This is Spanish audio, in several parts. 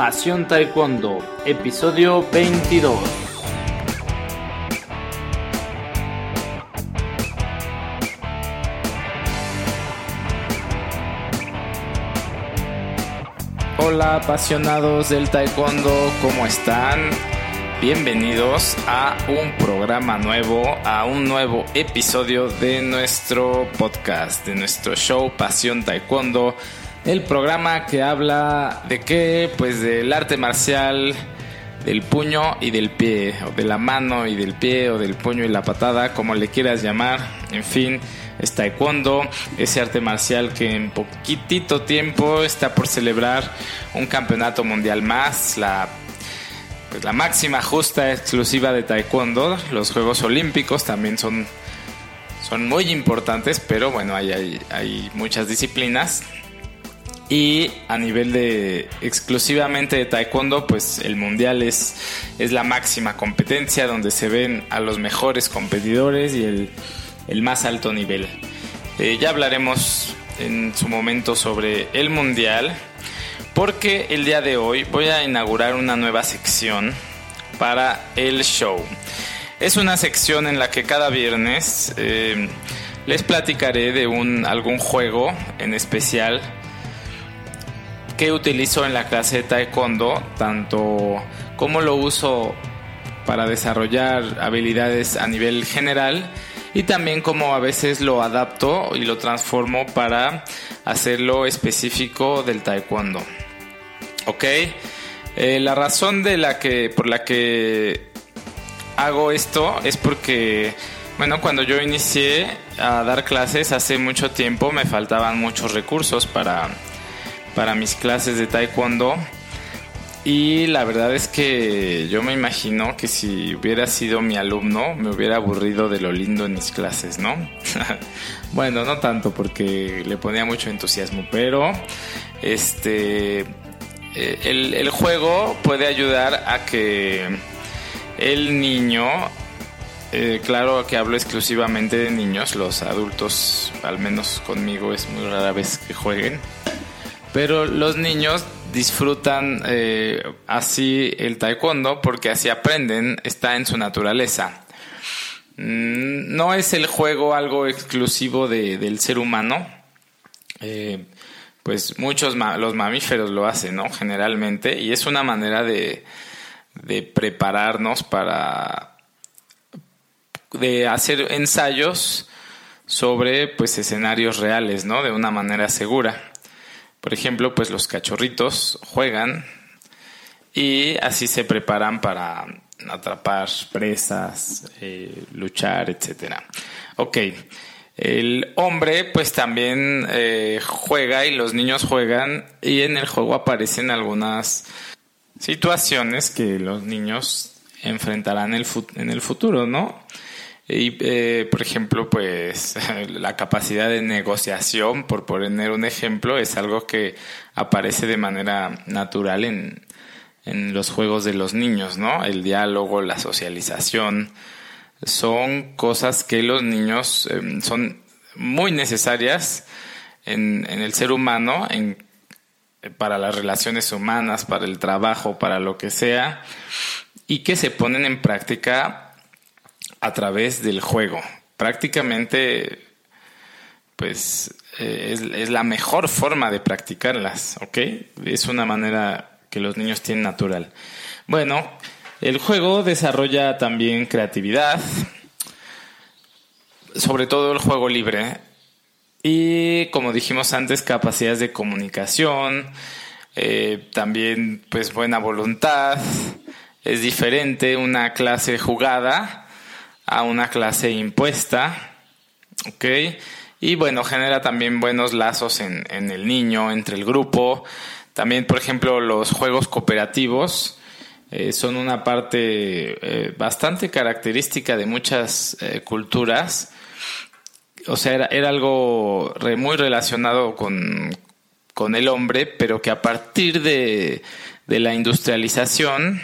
Pasión Taekwondo, episodio 22. Hola apasionados del Taekwondo, ¿cómo están? Bienvenidos a un programa nuevo, a un nuevo episodio de nuestro podcast, de nuestro show Pasión Taekwondo el programa que habla de qué, pues del arte marcial, del puño y del pie, o de la mano y del pie, o del puño y la patada, como le quieras llamar, en fin, es taekwondo, ese arte marcial que en poquitito tiempo está por celebrar un campeonato mundial más, la pues la máxima justa exclusiva de taekwondo, los Juegos Olímpicos también son, son muy importantes, pero bueno, hay, hay, hay muchas disciplinas y a nivel de exclusivamente de taekwondo, pues el mundial es, es la máxima competencia donde se ven a los mejores competidores y el, más alto nivel. Eh, ya hablaremos en su momento sobre el mundial, porque el día de hoy voy a inaugurar una nueva sección para el show. Es una sección en la que cada viernes eh, les platicaré de un, algún juego en especial que utilizo en la clase de taekwondo, tanto como lo uso para desarrollar habilidades a nivel general y también como a veces lo adapto y lo transformo para hacerlo específico del taekwondo. ¿Ok? Eh, la razón de la que, por la que hago esto es porque, bueno, cuando yo inicié a dar clases hace mucho tiempo me faltaban muchos recursos para para mis clases de taekwondo. Y la verdad es que yo me imagino que si hubiera sido mi alumno me hubiera aburrido de lo lindo en mis clases, ¿no? bueno, no tanto porque le ponía mucho entusiasmo, pero este eh, el, juego puede ayudar a que el niño, eh, claro que hablo exclusivamente de niños, los adultos, al menos conmigo, es muy rara vez que jueguen pero los niños disfrutan eh, así el taekwondo porque así aprenden, está en su naturaleza. Mm, no es el juego algo exclusivo del ser humano. Eh, pues muchos los mamíferos lo hacen, ¿no? Generalmente. Y es una manera de, de prepararnos para de hacer ensayos sobre pues escenarios reales, ¿no? De una manera segura. Por ejemplo, pues los cachorritos juegan y así se preparan para atrapar presas, eh, luchar, etcétera. Ok, el hombre pues también eh, juega y los niños juegan y en el juego aparecen algunas situaciones que los niños enfrentarán en el futuro, ¿no? Y, eh, por ejemplo, pues la capacidad de negociación, por poner un ejemplo, es algo que aparece de manera natural en, en los juegos de los niños, ¿no? El diálogo, la socialización, son cosas que los niños em, son muy necesarias en, en el ser humano, en, para las relaciones humanas, para el trabajo, para lo que sea, y que se ponen en práctica a través del juego. Prácticamente, pues eh, es, la mejor forma de practicarlas, ¿ok? Es una manera que los niños tienen natural. Bueno, el juego desarrolla también creatividad, sobre todo el juego libre, y como dijimos antes, capacidades de comunicación, eh, también pues buena voluntad. Es diferente una clase jugada a una clase impuesta, ¿ok? Y bueno, genera también buenos lazos en, el niño, entre el grupo. También, por ejemplo, los juegos cooperativos eh, son una parte eh, bastante característica de muchas eh, culturas. O sea, era, algo muy relacionado con, con, el hombre, pero que a partir de, de la industrialización,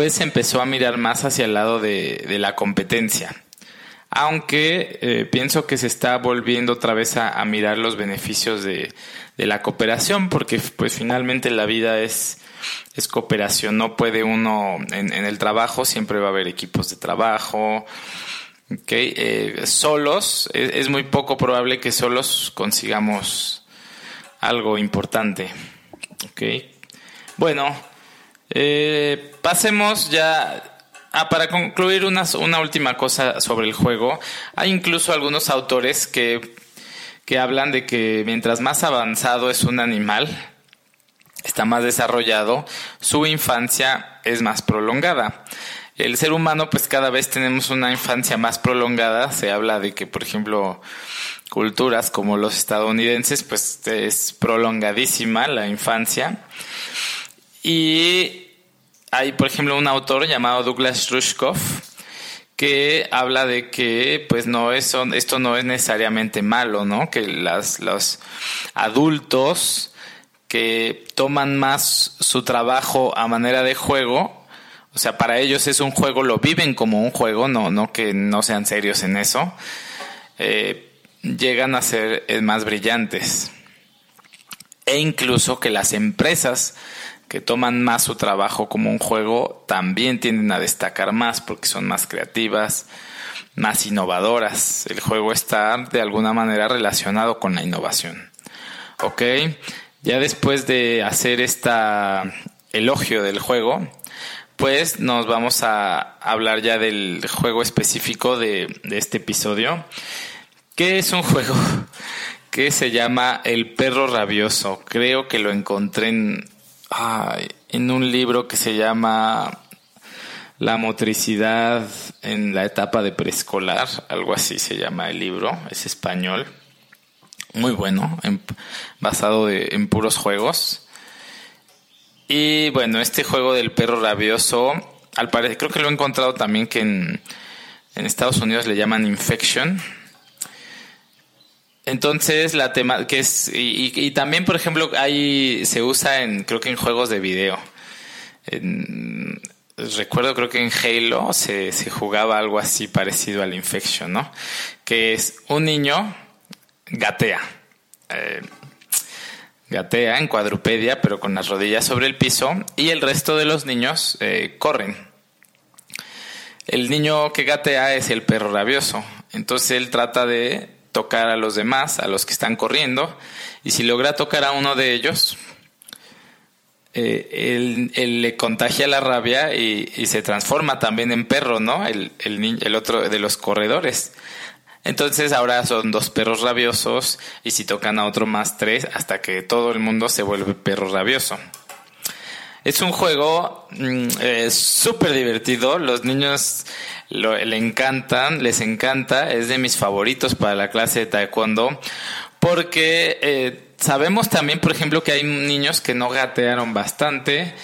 pues empezó a mirar más hacia el lado de, la competencia. aunque eh, pienso que se está volviendo otra vez a, mirar los beneficios de, la cooperación, porque pues finalmente la vida es, es cooperación, no puede uno en, el trabajo, siempre va a haber equipos de trabajo, okay, eh, solos, es, muy poco probable que solos consigamos algo importante. Okay. Bueno, eh, pasemos ya Ah, para concluir una, una última cosa sobre el juego, hay incluso algunos autores que, que hablan de que mientras más avanzado es un animal, está más desarrollado, su infancia es más prolongada. El ser humano, pues cada vez tenemos una infancia más prolongada. Se habla de que, por ejemplo, culturas como los estadounidenses, pues es prolongadísima la infancia. Y hay, por ejemplo, un autor llamado Douglas Rushkoff que habla de que pues no es, esto no es necesariamente malo, ¿no? Que las, los adultos que toman más su trabajo a manera de juego, o sea, para ellos es un juego, lo viven como un juego, no, no que no sean serios en eso, eh, llegan a ser eh, más brillantes. E incluso que las empresas que toman más su trabajo como un juego también tienden a destacar más porque son más creativas, más innovadoras. El juego está de alguna manera relacionado con la innovación. ¿Ok? Ya después de hacer esta elogio del juego, pues nos vamos a hablar ya del juego específico de, de este episodio, que es un juego que se llama El perro rabioso. Creo que lo encontré en en un libro que se llama La motricidad en la etapa de preescolar, algo así se llama el libro, es español, muy bueno, basado en puros juegos. Y bueno, este juego del perro rabioso, al parecer, creo que lo he encontrado también que en Estados Unidos le llaman Infection, entonces, la tema que es, y, también, por ejemplo, ahí se usa en, creo que en juegos de video. recuerdo, creo que en Halo se, se jugaba algo así parecido al Infection, ¿no? Que es un niño gatea. Eh, gatea en cuadrupedia, pero con las rodillas sobre el piso, y el resto de los niños eh, corren. El niño que gatea es el perro rabioso. Entonces él trata de tocar a los demás, a los que están corriendo, y si logra tocar a uno de ellos, eh, él, le contagia la rabia y, se transforma también en perro, ¿no? El, el, otro de los corredores. Entonces ahora son dos perros rabiosos y si tocan a otro más tres hasta que todo el mundo se vuelve perro rabioso. Es un juego mm, eh, súper divertido. Los niños le encantan, les encanta. Es de mis favoritos para la clase de taekwondo. Porque eh, sabemos también, por ejemplo, que hay niños que no gatearon bastante.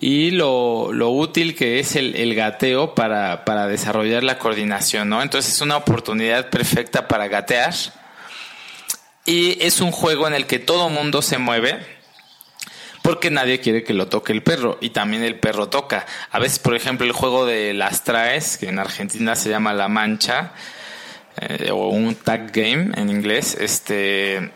Y lo, lo útil que es el, el gateo para, para desarrollar la coordinación, ¿no? Entonces es una oportunidad perfecta para gatear. Y es un juego en el que todo mundo se mueve porque nadie quiere que lo toque el perro y también el perro toca. A veces, por ejemplo, el juego de las traes, que en Argentina se llama La Mancha, eh, o un tag game en inglés, este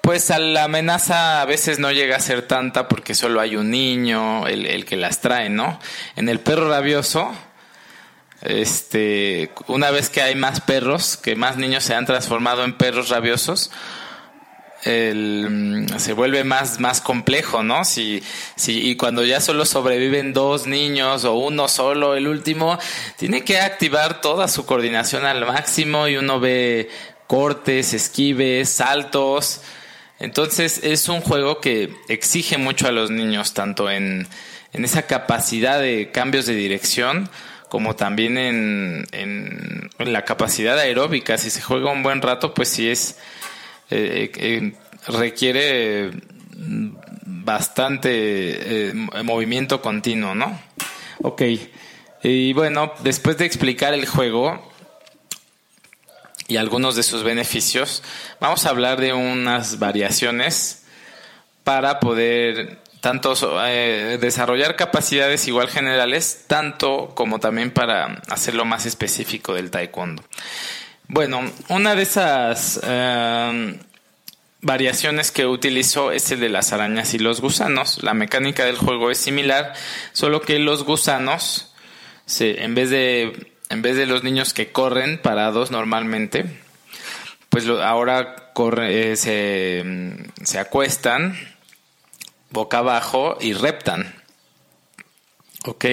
pues la amenaza a veces no llega a ser tanta porque solo hay un niño, el, el, que las trae, ¿no? En el perro rabioso, este, una vez que hay más perros, que más niños se han transformado en perros rabiosos, el, se vuelve más, más complejo, ¿no? Si, si, y cuando ya solo sobreviven dos niños o uno solo, el último, tiene que activar toda su coordinación al máximo y uno ve cortes, esquives, saltos. Entonces es un juego que exige mucho a los niños, tanto en, en esa capacidad de cambios de dirección, como también en, en, en, la capacidad aeróbica. Si se juega un buen rato, pues sí es, eh, eh, requiere bastante eh, movimiento continuo, ¿no? Ok. Y bueno, después de explicar el juego y algunos de sus beneficios, vamos a hablar de unas variaciones para poder tanto desarrollar capacidades igual generales, tanto como también para hacerlo más específico del taekwondo. Bueno, una de esas em, variaciones que utilizo es el de las arañas y los gusanos. La mecánica del juego es similar, solo que los gusanos, se, en, vez de, en vez de los niños que corren parados normalmente, pues ahora corre, eh, se, se acuestan boca abajo y reptan. ¿Ok?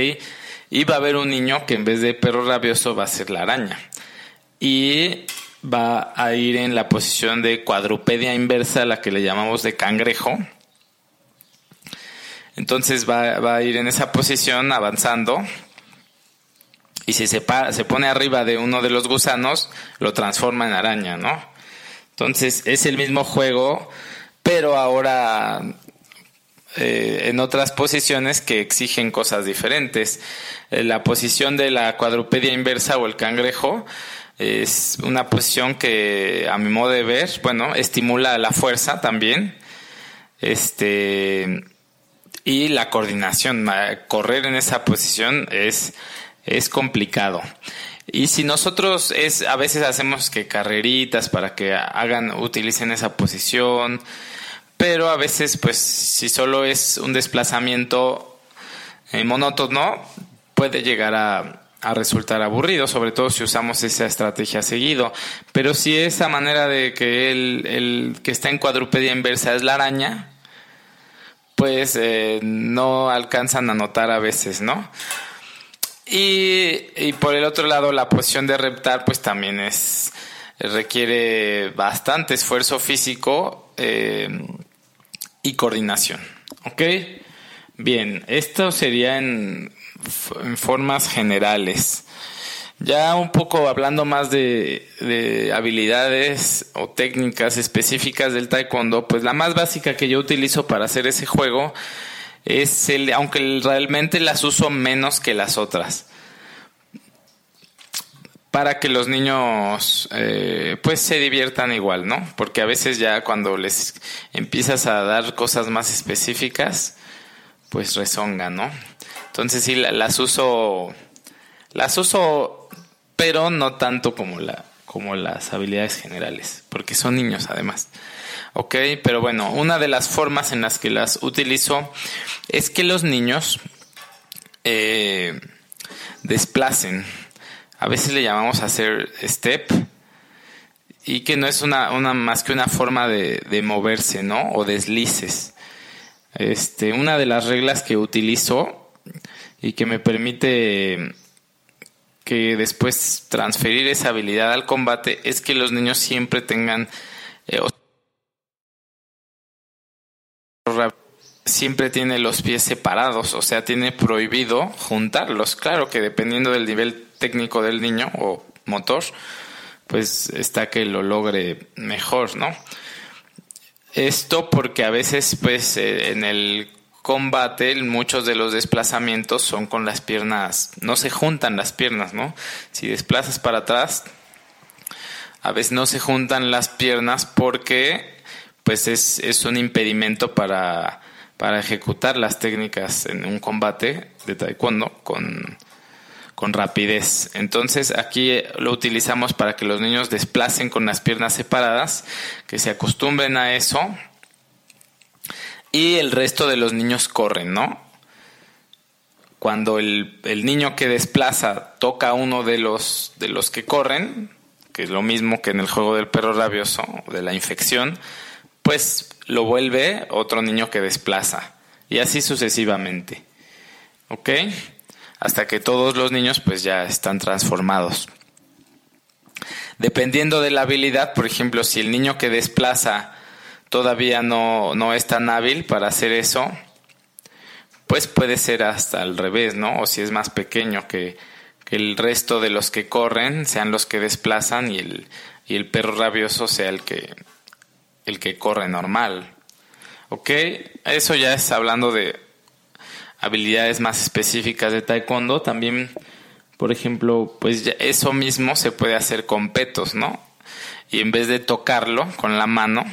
Y va a haber un niño que en vez de perro rabioso va a ser la araña. Y va a ir en la posición de cuadrupedia inversa, la que le llamamos de cangrejo. Entonces va, va a ir en esa posición avanzando. Y si se, se pone arriba de uno de los gusanos, lo transforma en araña, ¿no? Entonces es el mismo juego, pero ahora eh, en otras posiciones que exigen cosas diferentes. Eh, la posición de la cuadrupedia inversa o el cangrejo es una posición que a mi modo de ver, bueno, estimula la fuerza también. Este y la coordinación, correr en esa posición es es complicado. Y si nosotros es a veces hacemos que carreritas para que hagan utilicen esa posición, pero a veces pues si solo es un desplazamiento eh, monótono puede llegar a, a, resultar aburrido, sobre todo si usamos esa estrategia seguido. Pero si esa manera de que el, el que está en cuadrupedia inversa es la araña, pues eh, no alcanzan a notar a veces, ¿no? Y, y, por el otro lado, la posición de reptar, pues también es requiere bastante esfuerzo físico. Eh, y coordinación. ¿Ok? Bien, esto sería en, formas generales. Ya un poco hablando más de, de, habilidades o técnicas específicas del taekwondo, pues la más básica que yo utilizo para hacer ese juego es el, aunque realmente las uso menos que las otras para que los niños eh, pues se diviertan igual, ¿no? Porque a veces ya cuando les empiezas a dar cosas más específicas, pues rezongan, ¿no? Entonces sí, las uso, las uso, pero no tanto como, la, como las habilidades generales, porque son niños además. Ok, pero bueno, una de las formas en las que las utilizo es que los niños eh, desplacen a veces le llamamos hacer step y que no es una, una más que una forma de, de, moverse, ¿no? O deslices. Este, una de las reglas que utilizo y que me permite que después transferir esa habilidad al combate es que los niños siempre tengan eh, siempre tiene los pies separados, o sea, tiene prohibido juntarlos. Claro que dependiendo del nivel técnico del niño o motor, pues está que lo logre mejor, ¿no? Esto porque a veces, pues, eh, en el combate, muchos de los desplazamientos son con las piernas, no se juntan las piernas, ¿no? Si desplazas para atrás, a veces no se juntan las piernas porque, pues, es, es un impedimento para para ejecutar las técnicas en un combate de taekwondo con, con rapidez. Entonces aquí lo utilizamos para que los niños desplacen con las piernas separadas, que se acostumbren a eso y el resto de los niños corren, ¿no? Cuando el, el niño que desplaza toca a uno de los, de los que corren, que es lo mismo que en el juego del perro rabioso, de la infección, pues lo vuelve otro niño que desplaza. Y así sucesivamente. ¿Ok? Hasta que todos los niños pues ya están transformados. Dependiendo de la habilidad, por ejemplo, si el niño que desplaza todavía no, no es tan hábil para hacer eso, pues puede ser hasta al revés, ¿no? O si es más pequeño que, que el resto de los que corren sean los que desplazan y el, y el perro rabioso sea el que, el que corre normal. ¿Ok? Eso ya es hablando de habilidades más específicas de taekwondo. También, por ejemplo, pues eso mismo se puede hacer con petos, ¿no? Y en vez de tocarlo con la mano,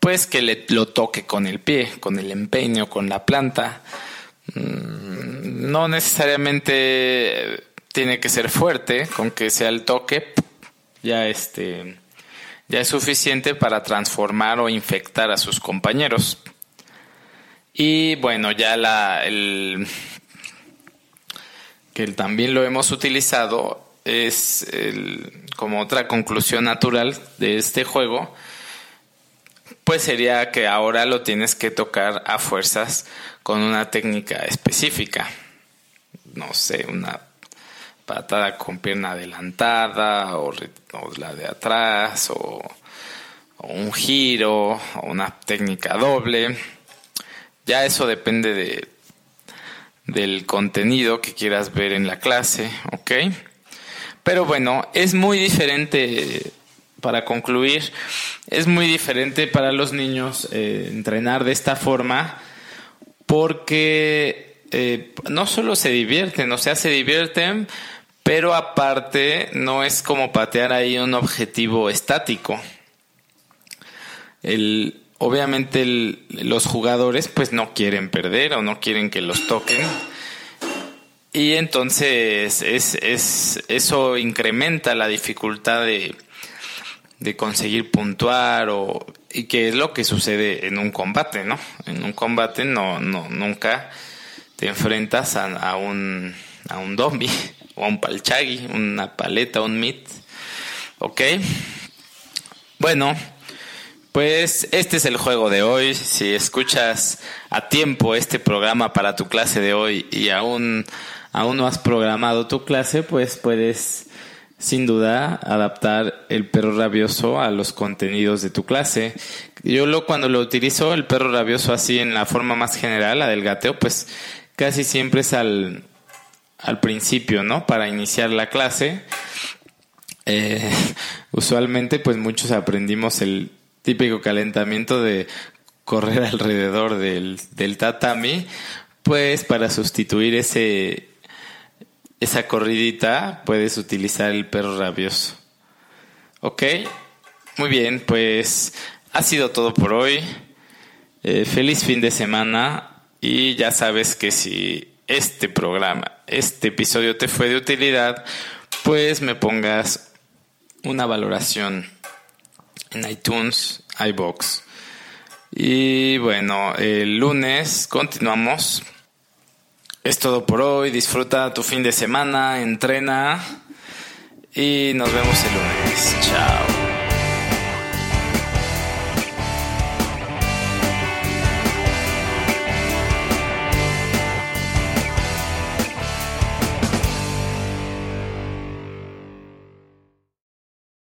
pues que le, lo toque con el pie, con el empeño, con la planta. Mm, no necesariamente tiene que ser fuerte, con que sea el toque, ya este ya es suficiente para transformar o infectar a sus compañeros. Y bueno, ya la el que también lo hemos utilizado es como otra conclusión natural de este juego, pues sería que ahora lo tienes que tocar a fuerzas con una técnica específica. No sé, una patada con pierna adelantada o, la de atrás o, un giro o una técnica doble. Ya eso depende de, del contenido que quieras ver en la clase, ¿ok? Pero bueno, es muy diferente, para concluir, es muy diferente para los niños eh, entrenar de esta forma porque eh, no solo se divierten, o sea, se divierten, pero aparte no es como patear ahí un objetivo estático. El, obviamente los jugadores pues no quieren perder o no quieren que los toquen. Y entonces es, es, eso incrementa la dificultad de, de conseguir puntuar o y que es lo que sucede en un combate, ¿no? En un combate no, no nunca te enfrentas a, a un a un zombie o un palchagui, una paleta, un mit. ¿Ok? Bueno, pues este es el juego de hoy. Si escuchas a tiempo este programa para tu clase de hoy y aún, aún no has programado tu clase, pues puedes sin duda adaptar el perro rabioso a los contenidos de tu clase. Yo lo, cuando lo utilizo, el perro rabioso así en la forma más general, la del gateo, pues casi siempre es al, al principio, ¿no? Para iniciar la clase. Eh, usualmente, pues muchos aprendimos el típico calentamiento de correr alrededor del, del tatami, pues para sustituir ese esa corridita puedes utilizar el perro rabioso. ¿Ok? Muy bien, pues ha sido todo por hoy. Eh, feliz fin de semana y ya sabes que si este programa, este episodio te fue de utilidad, pues me pongas una valoración en iTunes, iBox. Y bueno, el lunes continuamos. Es todo por hoy. Disfruta tu fin de semana, entrena y nos vemos el lunes. Chao.